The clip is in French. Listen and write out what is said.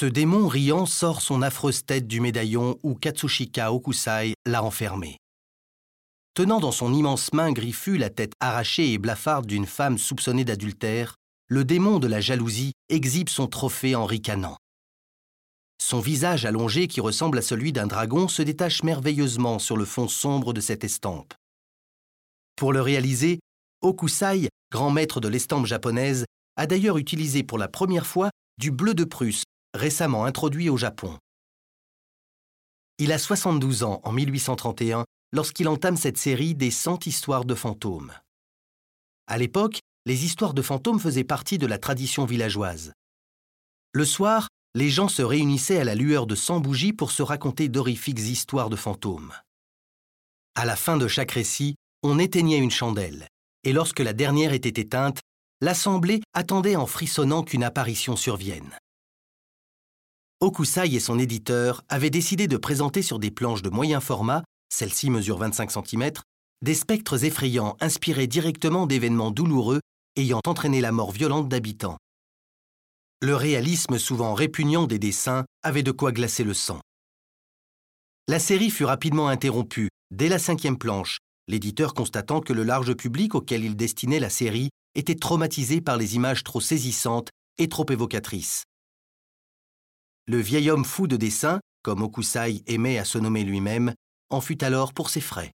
Ce démon riant sort son affreuse tête du médaillon où Katsushika Okusai l'a enfermé. Tenant dans son immense main griffue la tête arrachée et blafarde d'une femme soupçonnée d'adultère, le démon de la jalousie exhibe son trophée en ricanant. Son visage allongé qui ressemble à celui d'un dragon se détache merveilleusement sur le fond sombre de cette estampe. Pour le réaliser, Okusai, grand maître de l'estampe japonaise, a d'ailleurs utilisé pour la première fois du bleu de Prusse récemment introduit au Japon. Il a 72 ans en 1831 lorsqu'il entame cette série des 100 histoires de fantômes. À l'époque, les histoires de fantômes faisaient partie de la tradition villageoise. Le soir, les gens se réunissaient à la lueur de 100 bougies pour se raconter d'horrifiques histoires de fantômes. À la fin de chaque récit, on éteignait une chandelle, et lorsque la dernière était éteinte, l'assemblée attendait en frissonnant qu'une apparition survienne. Okusai et son éditeur avaient décidé de présenter sur des planches de moyen format, celle-ci mesure 25 cm, des spectres effrayants inspirés directement d'événements douloureux ayant entraîné la mort violente d'habitants. Le réalisme souvent répugnant des dessins avait de quoi glacer le sang. La série fut rapidement interrompue, dès la cinquième planche, l'éditeur constatant que le large public auquel il destinait la série était traumatisé par les images trop saisissantes et trop évocatrices. Le vieil homme fou de dessin, comme Okusai aimait à se nommer lui-même, en fut alors pour ses frais.